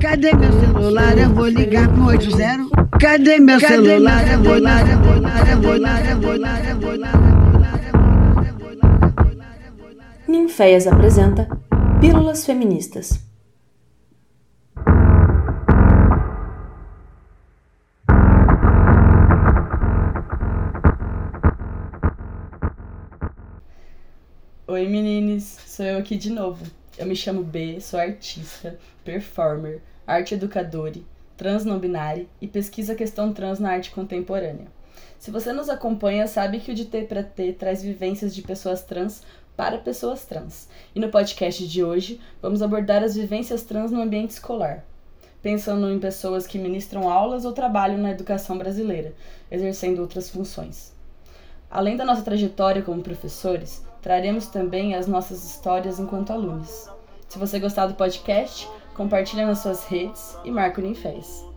Cadê meu celular? Eu vou ligar pro 80. Cadê meu celular? Eu vou ligar, eu vou ligar, eu vou ligar, eu vou ligar, eu vou ligar. Ninféias apresenta Pílulas Feministas. Oi meninos, sou eu aqui de novo. Eu me chamo B, sou artista, performer, arte educadora, trans não binária e pesquisa a questão trans na arte contemporânea. Se você nos acompanha, sabe que o de T para T traz vivências de pessoas trans para pessoas trans. E no podcast de hoje, vamos abordar as vivências trans no ambiente escolar, pensando em pessoas que ministram aulas ou trabalham na educação brasileira, exercendo outras funções. Além da nossa trajetória como professores, traremos também as nossas histórias enquanto alunos. Se você gostar do podcast, compartilha nas suas redes e marca o Ninfés.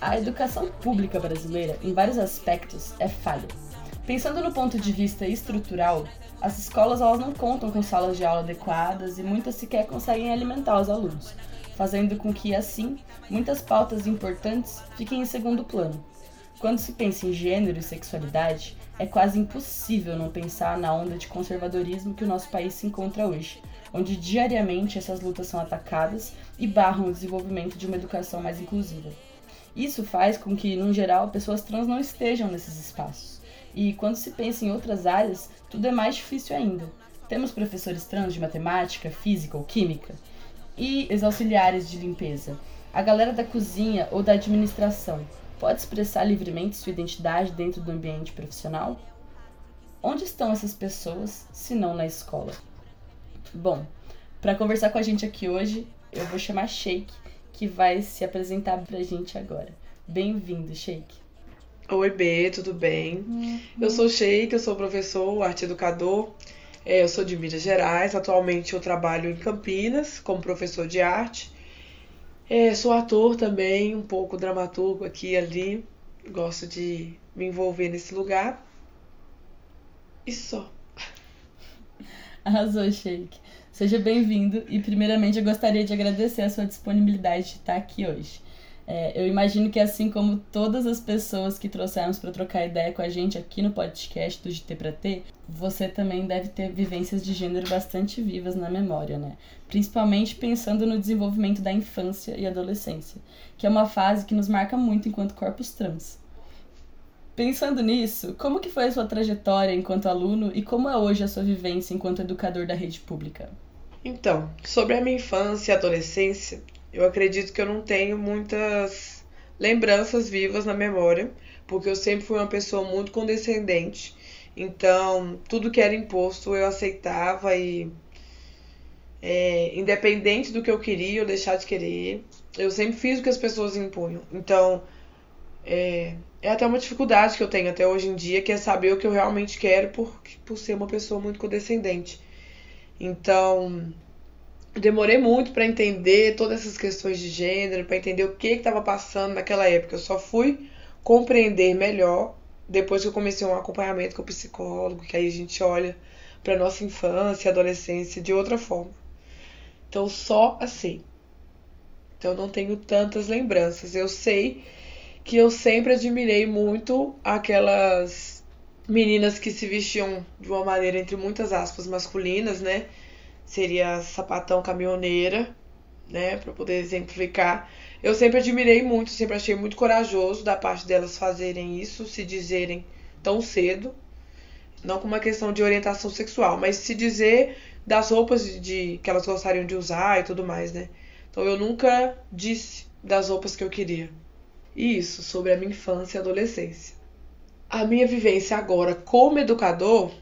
A educação pública brasileira, em vários aspectos, é falha. Pensando no ponto de vista estrutural, as escolas elas não contam com salas de aula adequadas e muitas sequer conseguem alimentar os alunos, fazendo com que, assim, muitas pautas importantes fiquem em segundo plano. Quando se pensa em gênero e sexualidade, é quase impossível não pensar na onda de conservadorismo que o nosso país se encontra hoje, onde diariamente essas lutas são atacadas e barram o desenvolvimento de uma educação mais inclusiva. Isso faz com que, no geral, pessoas trans não estejam nesses espaços. E quando se pensa em outras áreas, tudo é mais difícil ainda. Temos professores trans de matemática, física ou química e os auxiliares de limpeza. A galera da cozinha ou da administração pode expressar livremente sua identidade dentro do ambiente profissional? Onde estão essas pessoas, se não na escola? Bom, para conversar com a gente aqui hoje, eu vou chamar Sheik, que vai se apresentar pra gente agora. Bem-vindo, Sheik. Oi, B, tudo bem? Uhum. Eu sou Sheik, eu sou professor, arte educador. É, eu sou de Minas Gerais. Atualmente eu trabalho em Campinas como professor de arte. É, sou ator também, um pouco dramaturgo aqui e ali. Gosto de me envolver nesse lugar. E só. Arrasou, Sheik. Seja bem-vindo e, primeiramente, eu gostaria de agradecer a sua disponibilidade de estar aqui hoje. É, eu imagino que, assim como todas as pessoas que trouxemos para trocar ideia com a gente aqui no podcast do GT para T, você também deve ter vivências de gênero bastante vivas na memória, né? Principalmente pensando no desenvolvimento da infância e adolescência, que é uma fase que nos marca muito enquanto corpos trans. Pensando nisso, como que foi a sua trajetória enquanto aluno e como é hoje a sua vivência enquanto educador da rede pública? Então, sobre a minha infância e adolescência, eu acredito que eu não tenho muitas lembranças vivas na memória, porque eu sempre fui uma pessoa muito condescendente. Então, tudo que era imposto eu aceitava e é, independente do que eu queria ou deixar de querer, eu sempre fiz o que as pessoas impunham. Então, é, é até uma dificuldade que eu tenho até hoje em dia, que é saber o que eu realmente quero por, por ser uma pessoa muito condescendente. Então, demorei muito para entender todas essas questões de gênero, para entender o que estava passando naquela época. Eu só fui compreender melhor depois que eu comecei um acompanhamento com o psicólogo, que aí a gente olha para nossa infância adolescência de outra forma. Então, só assim. Então, não tenho tantas lembranças. Eu sei que eu sempre admirei muito aquelas meninas que se vestiam de uma maneira, entre muitas aspas, masculinas, né? Seria sapatão caminhoneira, né? Para poder exemplificar. Eu sempre admirei muito, sempre achei muito corajoso da parte delas fazerem isso, se dizerem tão cedo. Não como uma questão de orientação sexual, mas se dizer das roupas de, de que elas gostariam de usar e tudo mais, né? Então eu nunca disse das roupas que eu queria. E isso sobre a minha infância e adolescência a minha vivência agora como educador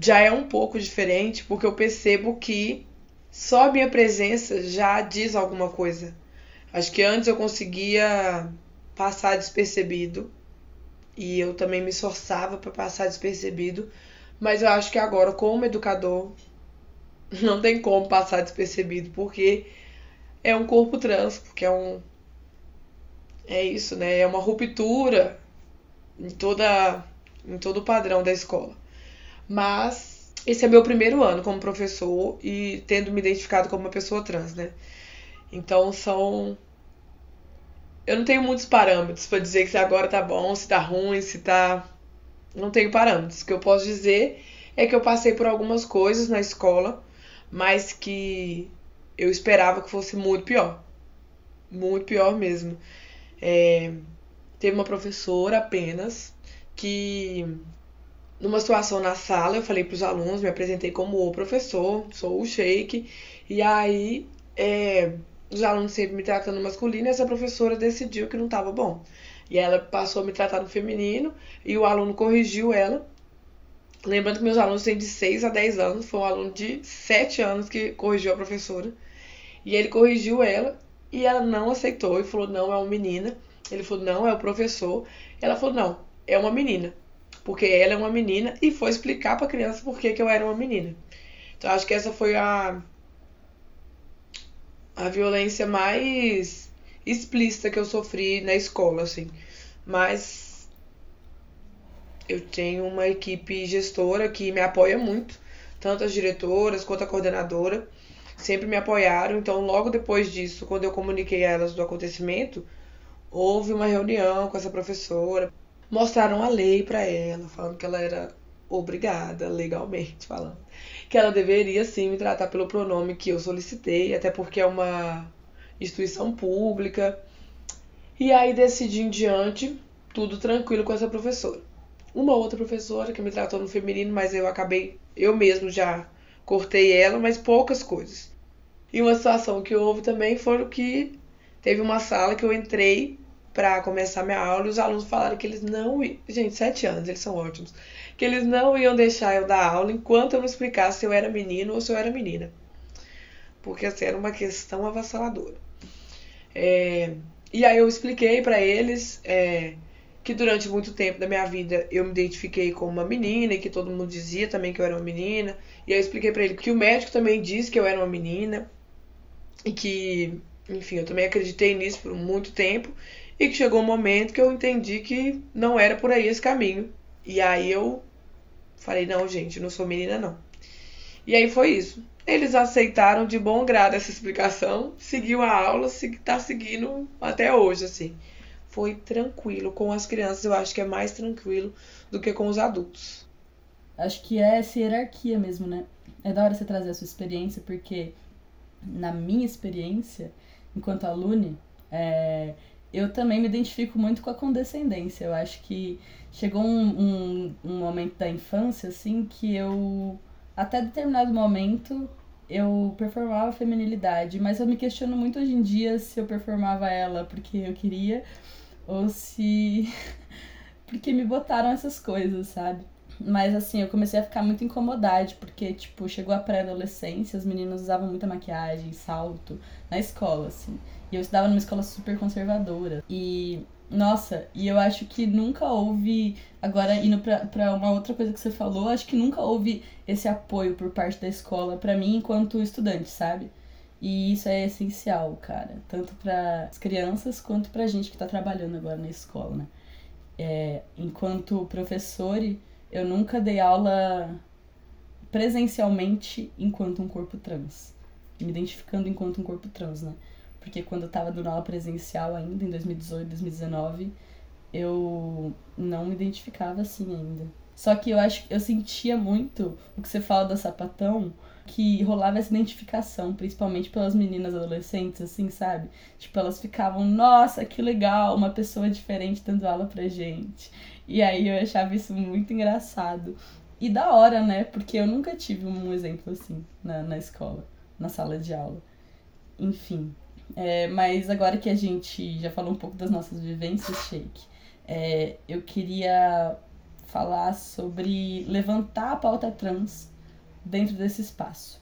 já é um pouco diferente, porque eu percebo que só a minha presença já diz alguma coisa. Acho que antes eu conseguia passar despercebido e eu também me esforçava para passar despercebido, mas eu acho que agora como educador não tem como passar despercebido, porque é um corpo trans, porque é um. É isso, né? É uma ruptura em, toda, em todo o padrão da escola. Mas esse é meu primeiro ano como professor e tendo me identificado como uma pessoa trans, né? Então são. Eu não tenho muitos parâmetros para dizer que se agora tá bom, se tá ruim, se tá. Não tenho parâmetros. O que eu posso dizer é que eu passei por algumas coisas na escola, mas que eu esperava que fosse muito pior. Muito pior mesmo. É, teve uma professora apenas que, numa situação na sala, eu falei para os alunos, me apresentei como o professor, sou o Sheik, e aí é, os alunos sempre me tratando masculino, e essa professora decidiu que não estava bom. E ela passou a me tratar no feminino, e o aluno corrigiu ela. Lembrando que meus alunos têm de 6 a 10 anos, foi um aluno de 7 anos que corrigiu a professora. E ele corrigiu ela, e ela não aceitou, e falou: não, é uma menina. Ele falou: não, é o professor. Ela falou: não, é uma menina. Porque ela é uma menina, e foi explicar para a criança por que, eu era uma menina. Então acho que essa foi a a violência mais explícita que eu sofri na escola, assim. Mas eu tenho uma equipe gestora que me apoia muito, tanto as diretoras quanto a coordenadora sempre me apoiaram. Então, logo depois disso, quando eu comuniquei a elas do acontecimento, houve uma reunião com essa professora, mostraram a lei para ela, falando que ela era obrigada, legalmente falando, que ela deveria sim me tratar pelo pronome que eu solicitei, até porque é uma instituição pública. E aí decidi em diante, tudo tranquilo com essa professora. Uma outra professora que me tratou no feminino, mas eu acabei, eu mesmo já cortei ela, mas poucas coisas. E uma situação que houve também foi que teve uma sala que eu entrei para começar minha aula e os alunos falaram que eles não. Gente, sete anos, eles são ótimos que eles não iam deixar eu dar aula enquanto eu não explicasse se eu era menino ou se eu era menina. Porque assim, era uma questão avassaladora. É, e aí eu expliquei para eles é, que durante muito tempo da minha vida eu me identifiquei como uma menina e que todo mundo dizia também que eu era uma menina. E aí eu expliquei para ele que o médico também disse que eu era uma menina e que, enfim, eu também acreditei nisso por muito tempo e que chegou um momento que eu entendi que não era por aí esse caminho e aí eu falei, não, gente, não sou menina, não. E aí foi isso. Eles aceitaram de bom grado essa explicação, seguiu a aula, tá seguindo até hoje, assim. Foi tranquilo. Com as crianças eu acho que é mais tranquilo do que com os adultos. Acho que é essa hierarquia mesmo, né? É da hora você trazer a sua experiência, porque na minha experiência, enquanto alune, é, eu também me identifico muito com a condescendência. Eu acho que chegou um, um, um momento da infância, assim, que eu, até determinado momento, eu performava a feminilidade, mas eu me questiono muito hoje em dia se eu performava ela porque eu queria ou se porque me botaram essas coisas, sabe? Mas assim, eu comecei a ficar muito incomodada, porque, tipo, chegou a pré-adolescência, as meninas usavam muita maquiagem, salto, na escola, assim. E eu estudava numa escola super conservadora. E nossa, e eu acho que nunca houve. Agora, indo pra, pra uma outra coisa que você falou, acho que nunca houve esse apoio por parte da escola para mim enquanto estudante, sabe? E isso é essencial, cara. Tanto para as crianças quanto pra gente que tá trabalhando agora na escola, né? É, enquanto professor, eu nunca dei aula presencialmente enquanto um corpo trans. Me identificando enquanto um corpo trans, né? Porque quando eu tava dando aula presencial ainda, em 2018, 2019, eu não me identificava assim ainda. Só que eu acho eu sentia muito o que você fala da sapatão, que rolava essa identificação, principalmente pelas meninas adolescentes, assim, sabe? Tipo, elas ficavam, nossa, que legal, uma pessoa diferente dando aula pra gente. E aí eu achava isso muito engraçado. E da hora, né? Porque eu nunca tive um exemplo assim na, na escola, na sala de aula. Enfim, é, mas agora que a gente já falou um pouco das nossas vivências, Shake, é, eu queria falar sobre levantar a pauta trans dentro desse espaço.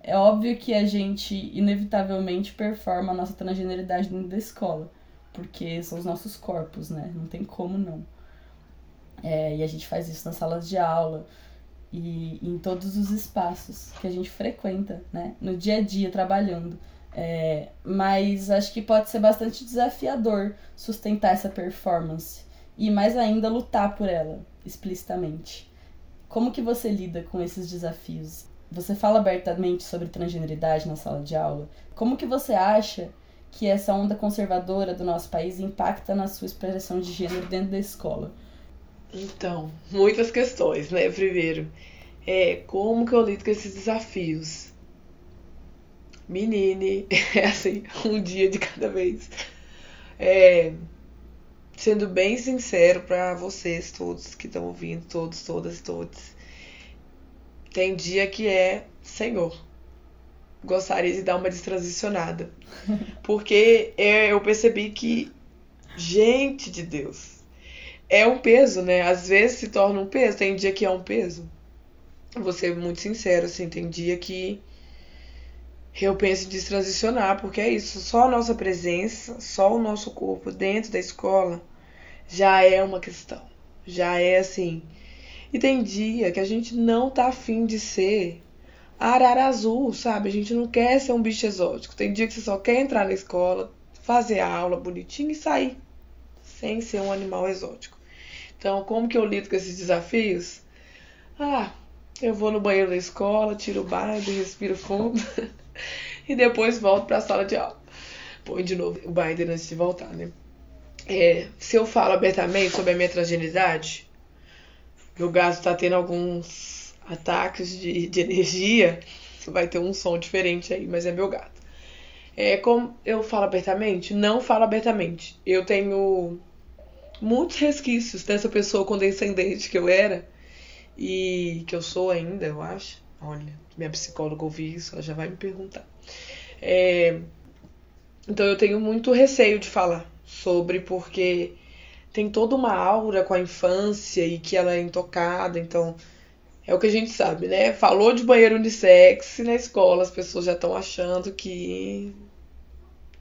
É óbvio que a gente, inevitavelmente, performa a nossa transgeneridade dentro da escola, porque são os nossos corpos, né? Não tem como não. É, e a gente faz isso nas salas de aula e em todos os espaços que a gente frequenta, né? No dia a dia, trabalhando É, mas acho que pode ser bastante desafiador sustentar essa performance e mais ainda lutar por ela explicitamente. Como que você lida com esses desafios? Você fala abertamente sobre transgeneridade na sala de aula? Como que você acha que essa onda conservadora do nosso país impacta na sua expressão de gênero dentro da escola? Então, muitas questões, né? Primeiro, é como que eu lido com esses desafios? Menine, é assim, um dia de cada vez. É, sendo bem sincero para vocês todos que estão ouvindo, todos, todas, todos. Tem dia que é Senhor. Gostaria de dar uma destransicionada. Porque eu percebi que, gente de Deus, é um peso, né? Às vezes se torna um peso. Tem dia que é um peso. Vou ser muito sincero, assim, tem dia que eu penso em destransicionar, porque é isso, só a nossa presença, só o nosso corpo dentro da escola já é uma questão. Já é assim. E tem dia que a gente não tá afim de ser arara azul, sabe? A gente não quer ser um bicho exótico. Tem dia que você só quer entrar na escola, fazer a aula bonitinho e sair. Sem ser um animal exótico. Então, como que eu lido com esses desafios? Ah, eu vou no banheiro da escola, tiro o binder, respiro fundo e depois volto para a sala de aula. Põe de novo o binder antes de voltar, né? é, se eu falo abertamente sobre a minha transgenidade, meu gato está tendo alguns ataques de, de energia, vai ter um som diferente aí, mas é meu gato. É, como eu falo abertamente? Não falo abertamente. Eu tenho muitos resquícios dessa pessoa condescendente que eu era e que eu sou ainda, eu acho. Olha, minha psicóloga ouvir isso, ela já vai me perguntar. É, então eu tenho muito receio de falar sobre porque tem toda uma aura com a infância e que ela é intocada, então é o que a gente sabe, né? Falou de banheiro unissex na escola, as pessoas já estão achando que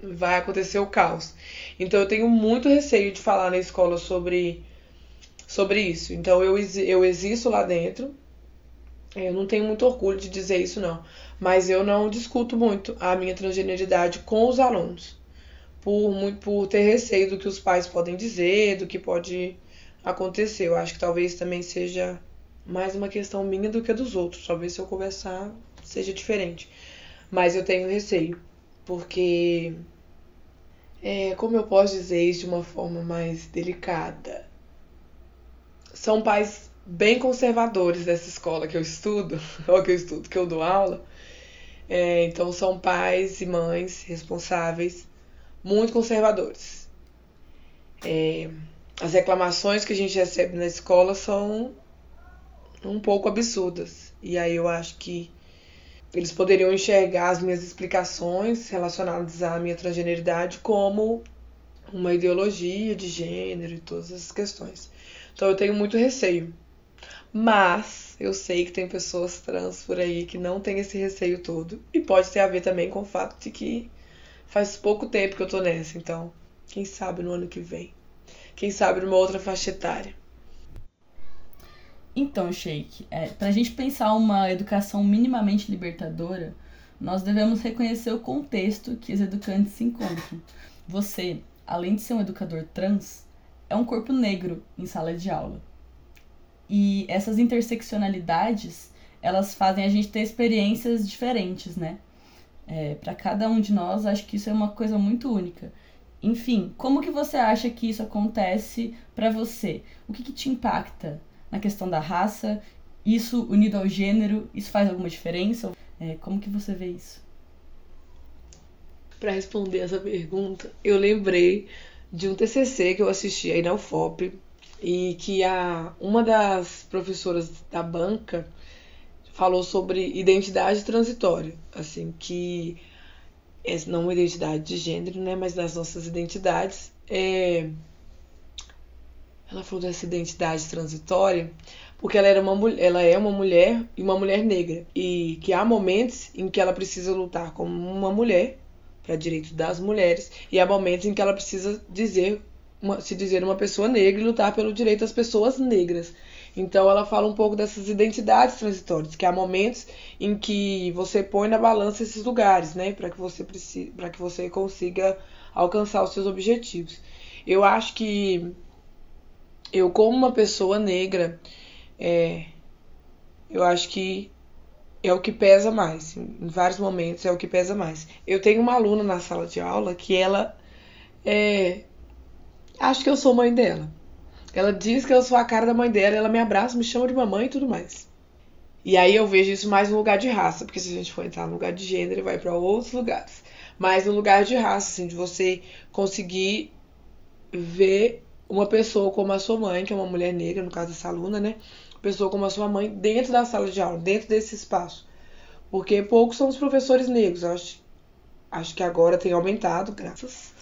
vai acontecer o caos. Então eu tenho muito receio de falar na escola sobre sobre isso. Então eu eu existo lá dentro. Eu não tenho muito orgulho de dizer isso não, mas eu não discuto muito a minha transgeneridade com os alunos por, por ter receio do que os pais podem dizer, do que pode acontecer. Eu acho que talvez também seja mais uma questão minha do que dos outros. Talvez se eu conversar seja diferente. Mas eu tenho receio, porque é, como eu posso dizer isso de uma forma mais delicada? São pais bem conservadores dessa escola que eu estudo, ou que eu estudo, que eu dou aula. É, então são pais e mães responsáveis muito conservadores. É, as reclamações que a gente recebe na escola são um pouco absurdas. E aí eu acho que eles poderiam enxergar as minhas explicações relacionadas à minha transgeneridade como uma ideologia de gênero e todas essas questões. Então eu tenho muito receio. Mas eu sei que tem pessoas trans por aí que não têm esse receio todo. E pode ter a ver também com o fato de que Faz pouco tempo que eu tô nessa, então quem sabe no ano que vem. Quem sabe numa outra faixa etária. Então, Sheik, é, para a gente pensar uma educação minimamente libertadora, nós devemos reconhecer o contexto que os educantes se encontram. Você, além de ser um educador trans, é um corpo negro em sala de aula. E essas interseccionalidades, elas fazem a gente ter experiências diferentes, né? É, para cada um de nós, acho que isso é uma coisa muito única. Enfim, como que você acha que isso acontece para você? O que, que te impacta na questão da raça? Isso unido ao gênero, isso faz alguma diferença? É, como que você vê isso? Para responder essa pergunta, eu lembrei de um TCC que eu assisti aí na UFOP e que a uma das professoras da banca falou sobre identidade transitória, assim, que é não uma identidade de gênero, né, mas das nossas identidades. É... Ela falou dessa identidade transitória porque ela, era uma, ela é uma mulher e uma mulher negra. E que há momentos em que ela precisa lutar como uma mulher para direitos das mulheres e há momentos em que ela precisa dizer uma, se dizer uma pessoa negra e lutar pelo direito das pessoas negras. Então ela fala um pouco dessas identidades transitórias, que há momentos em que você põe na balança esses lugares, né, para que você para que você consiga alcançar os seus objetivos. Eu acho que eu como uma pessoa negra, é, eu acho que é o que pesa mais. Em vários momentos é o que pesa mais. Eu tenho uma aluna na sala de aula que ela é, acho que eu sou mãe dela. Ela diz que eu sou a cara da mãe dela, ela me abraça, me chama de mamãe e tudo mais. E aí eu vejo isso mais no lugar de raça, porque se a gente for entrar no lugar de gênero, vai para outros lugares. Mas no lugar de raça, assim, de você conseguir ver uma pessoa como a sua mãe, que é uma mulher negra, no caso dessa aluna, né? Pessoa como a sua mãe dentro da sala de aula, dentro desse espaço. Porque poucos são os professores negros. Eu acho, acho que agora tem aumentado, graças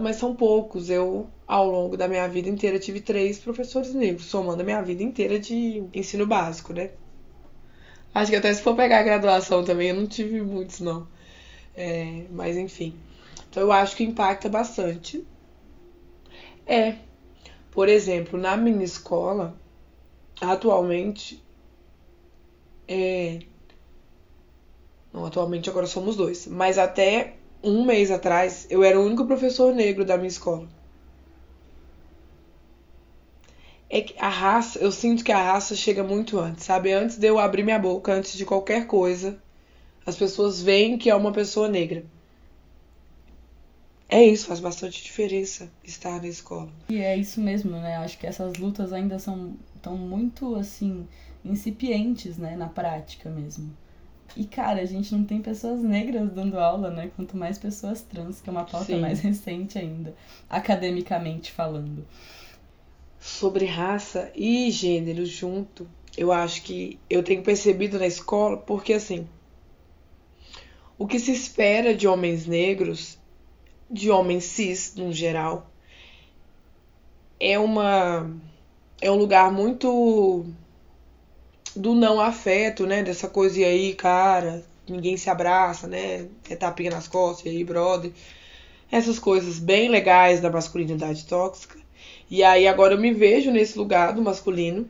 mas são poucos. Eu, ao longo da minha vida inteira, tive três professores negros, somando a minha vida inteira de ensino básico, né? Acho que até se for pegar a graduação também, eu não tive muitos, não. É, mas enfim. Então eu acho que impacta bastante. É. Por exemplo, na minha escola, atualmente. É. Não, atualmente agora somos dois. Mas até um mês atrás, eu era o único professor negro da minha escola. É que a raça, eu sinto que a raça chega muito antes, sabe? Antes de eu abrir minha boca, antes de qualquer coisa, as pessoas veem que é uma pessoa negra. É isso, faz bastante diferença estar na escola. E é isso mesmo, né? Acho que essas lutas ainda são tão muito assim incipientes, né, na prática mesmo. E, cara, a gente não tem pessoas negras dando aula, né? Quanto mais pessoas trans, que é uma pauta Sim. mais recente ainda, academicamente falando. Sobre raça e gênero junto, eu acho que eu tenho percebido na escola, porque assim, o que se espera de homens negros, de homens cis no geral, é uma é um lugar muito do não afeto, né? Dessa coisa aí, cara, ninguém se abraça, né? É tapinha nas costas, e aí, brother. Essas coisas bem legais da masculinidade tóxica. E aí agora eu me vejo nesse lugar do masculino.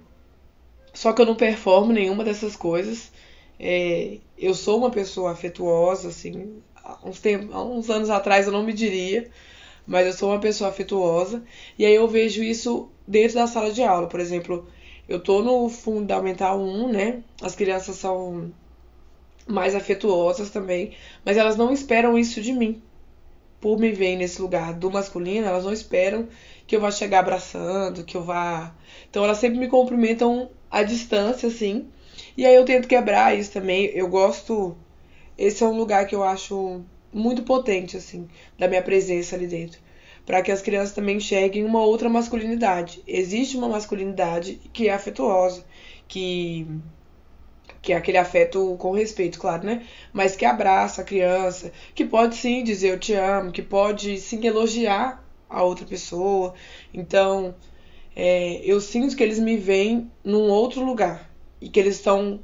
Só que eu não performo nenhuma dessas coisas. É, eu sou uma pessoa afetuosa, assim. Há uns, tempos, há uns anos atrás eu não me diria, mas eu sou uma pessoa afetuosa. E aí eu vejo isso dentro da sala de aula. Por exemplo, eu tô no Fundamental 1, né? As crianças são mais afetuosas também, mas elas não esperam isso de mim. Por me ver nesse lugar do masculino, elas não esperam que eu vá chegar abraçando, que eu vá. Então elas sempre me cumprimentam à distância, assim. E aí eu tento quebrar isso também. Eu gosto. Esse é um lugar que eu acho muito potente, assim, da minha presença ali dentro para que as crianças também enxerguem uma outra masculinidade. Existe uma masculinidade que é afetuosa, que que é aquele afeto com respeito, claro, né? Mas que abraça a criança, que pode sim dizer eu te amo, que pode sim elogiar a outra pessoa. Então, é, eu sinto que eles me veem num outro lugar e que eles estão,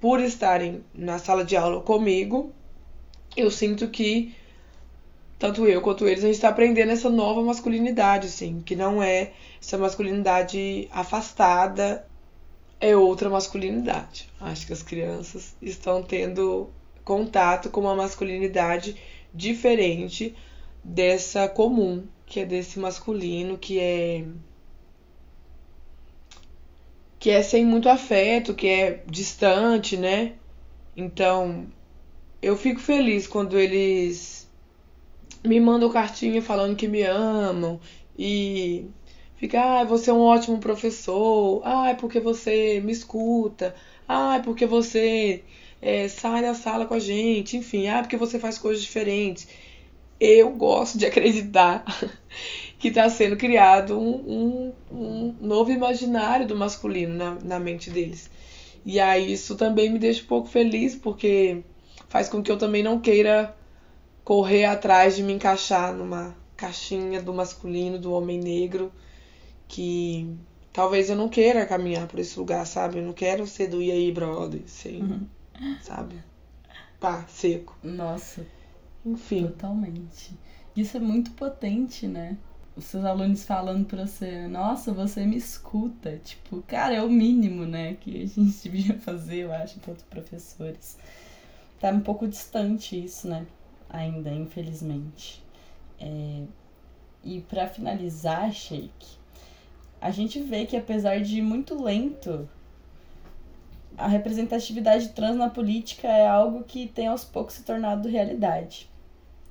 por estarem na sala de aula comigo, eu sinto que tanto eu quanto eles, a gente está aprendendo essa nova masculinidade, assim, que não é essa masculinidade afastada, é outra masculinidade. Acho que as crianças estão tendo contato com uma masculinidade diferente dessa comum, que é desse masculino, que é que é sem muito afeto, que é distante, né? Então, eu fico feliz quando eles me mandam cartinha falando que me amam e fica, ah, você é um ótimo professor, ah, é porque você me escuta, ah, é porque você é, sai da sala com a gente, enfim, ah, porque você faz coisas diferentes. Eu gosto de acreditar que está sendo criado um, um, um, novo imaginário do masculino na, na mente deles. E aí isso também me deixa um pouco feliz, porque faz com que eu também não queira correr atrás de me encaixar numa caixinha do masculino, do homem negro, que talvez eu não queira caminhar por esse lugar, sabe? Eu não quero ser do e aí, brother, sem, uhum. sabe? Pá, seco. Nossa. Enfim. Totalmente. Isso é muito potente, né? os seus alunos falando pra você, nossa, você me escuta. Tipo, cara, é o mínimo, né, que a gente devia fazer, eu acho, enquanto professores. Tá um pouco distante isso, né, ainda, infelizmente. É... E para finalizar, Sheik, a gente vê que apesar de muito lento, a representatividade trans na política é algo que tem aos poucos se tornado realidade.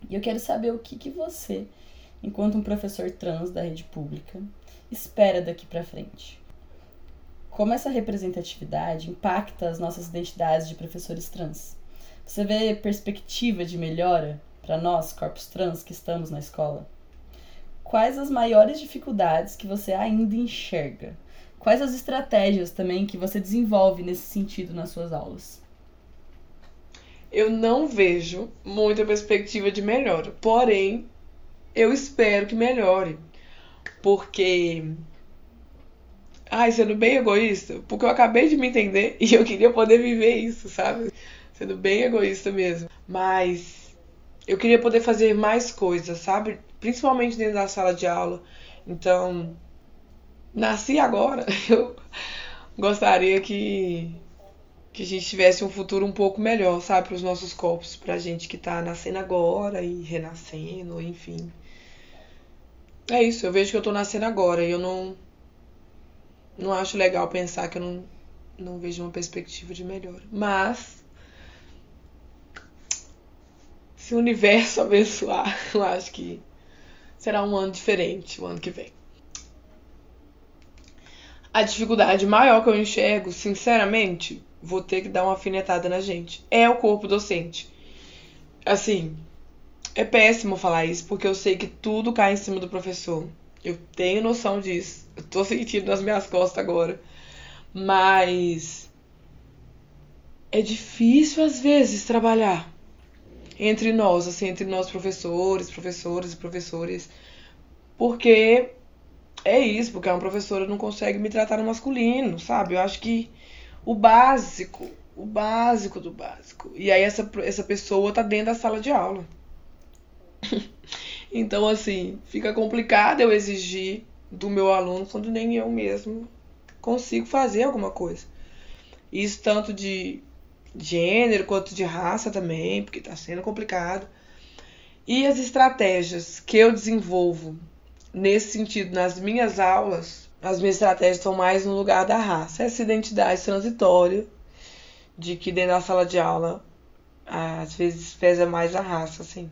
E eu quero saber o que, que você enquanto um professor trans da rede pública espera daqui para frente. Como essa representatividade impacta as nossas identidades de professores trans? Você vê perspectiva de melhora para nós, corpos trans, que estamos na escola? Quais as maiores dificuldades que você ainda enxerga? Quais as estratégias também que você desenvolve nesse sentido nas suas aulas? Eu não vejo muita perspectiva de melhora, porém, eu espero que melhore. Porque. Ai, sendo bem egoísta, porque eu acabei de me entender e eu queria poder viver isso, sabe? Sendo bem egoísta mesmo. Mas eu queria poder fazer mais coisas, sabe? Principalmente dentro da sala de aula. Então, nasci agora. Eu gostaria que que a gente tivesse um futuro um pouco melhor, sabe, para os nossos corpos, para a gente que está nascendo agora e renascendo, enfim. É isso, eu vejo que eu tô nascendo agora e eu não. Não acho legal pensar que eu não, não vejo uma perspectiva de melhora. Mas. Se o universo abençoar, eu acho que será um ano diferente o ano que vem. A dificuldade maior que eu enxergo, sinceramente, vou ter que dar uma afinetada na gente, é o corpo docente. Assim, é péssimo falar isso, porque eu sei que tudo cai em cima do professor. Eu tenho noção disso. Eu tô sentindo nas minhas costas agora. Mas é difícil às vezes trabalhar entre nós, assim, entre nós professores, professores e professores, porque é isso, porque uma professora não consegue me tratar no masculino, sabe? Eu acho que o básico, o básico do básico. E aí essa, essa pessoa tá dentro da sala de aula. então, assim, fica complicado eu exigir do meu aluno quando nem eu mesmo consigo fazer alguma coisa. Isso tanto de gênero quanto de raça também, porque está sendo complicado. E as estratégias que eu desenvolvo nesse sentido nas minhas aulas, as minhas estratégias estão mais no lugar da raça. Essa identidade transitória de que dentro da sala de aula às vezes pesa mais a raça, assim.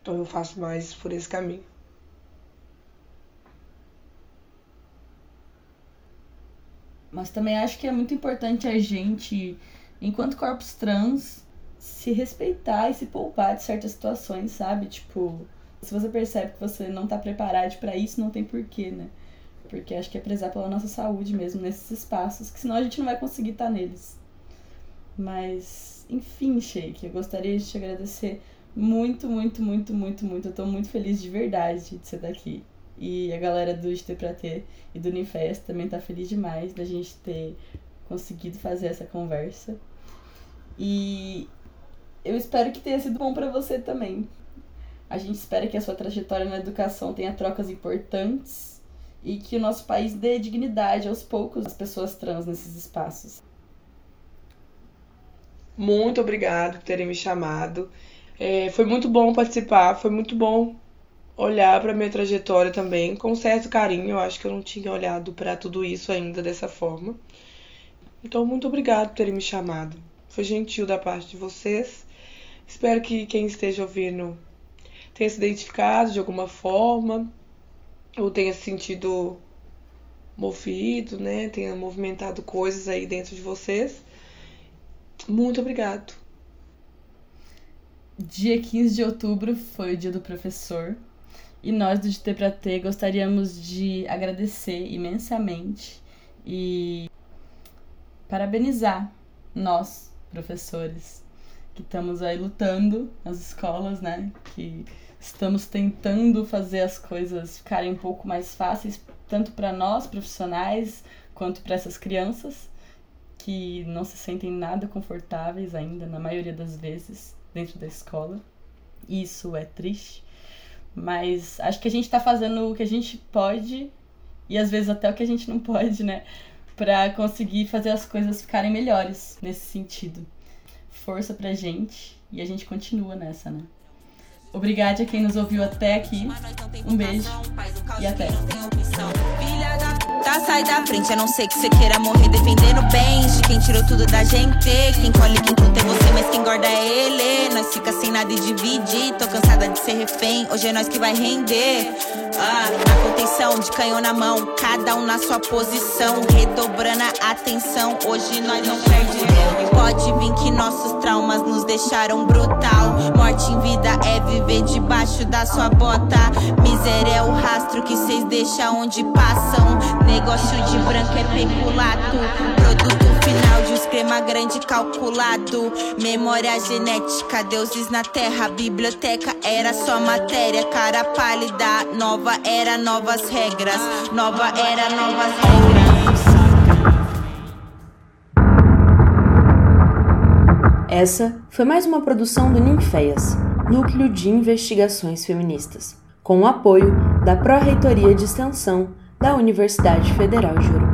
Então eu faço mais por esse caminho. Mas também acho que é muito importante a gente, enquanto corpos trans, se respeitar e se poupar de certas situações, sabe? Tipo, se você percebe que você não tá preparado para isso, não tem porquê, né? Porque acho que é prezar pela nossa saúde mesmo nesses espaços, que senão a gente não vai conseguir estar tá neles. Mas, enfim, Sheik, eu gostaria de te agradecer muito, muito, muito, muito, muito. Eu tô muito feliz de verdade de ser daqui. E a galera do GT Pra Ter e do Unifest também tá feliz demais da gente ter conseguido fazer essa conversa. E eu espero que tenha sido bom para você também. A gente espera que a sua trajetória na educação tenha trocas importantes e que o nosso país dê dignidade aos poucos às pessoas trans nesses espaços. Muito obrigado por terem me chamado. É, foi muito bom participar, foi muito bom olhar para minha trajetória também com certo carinho. Eu acho que eu não tinha olhado para tudo isso ainda dessa forma. Então, muito obrigado por terem me chamado. Foi gentil da parte de vocês. Espero que quem esteja ouvindo tenha se identificado de alguma forma ou tenha se sentido movido, né? Tenha movimentado coisas aí dentro de vocês. Muito obrigado. Dia 15 de outubro foi o dia do professor e nós do GT pra T gostaríamos de agradecer imensamente e parabenizar nós, professores, que estamos aí lutando nas escolas, né? Que estamos tentando fazer as coisas ficarem um pouco mais fáceis, tanto para nós, profissionais, quanto para essas crianças que não se sentem nada confortáveis ainda, na maioria das vezes dentro da escola. Isso é triste, Mas acho que a gente está fazendo o que a gente pode e às vezes até o que a gente não pode, né? Para conseguir fazer as coisas ficarem melhores nesse sentido. Força pra gente e a gente continua nessa, né? Obrigada a quem nos ouviu até aqui. Um beijo e até. Tá, sai da frente, a não ser que você queira morrer defendendo bens de quem tirou tudo da gente. Quem colhe quem conta é você, mas quem engorda é ele. Nós fica sem nada e dividir. Tô cansada de ser refém, hoje é nós que vai render. Ah, na contenção, de canhão na mão, cada um na sua posição, redobrando a atenção. Hoje nós não perdemos. Pode vir que nossos traumas nos deixaram brutal. Morte em vida é viver debaixo da sua bota. Miséria é o rastro que cês deixam onde passam. Negócio de branco é peculato. Produto final de um esquema grande calculado. Memória genética, deuses na terra. Biblioteca era só matéria. Cara pálida, nova era, novas regras. Nova era, novas regras. Essa foi mais uma produção do Ninféias, Núcleo de Investigações Feministas, com o apoio da Pró-Reitoria de Extensão da Universidade Federal de Ouro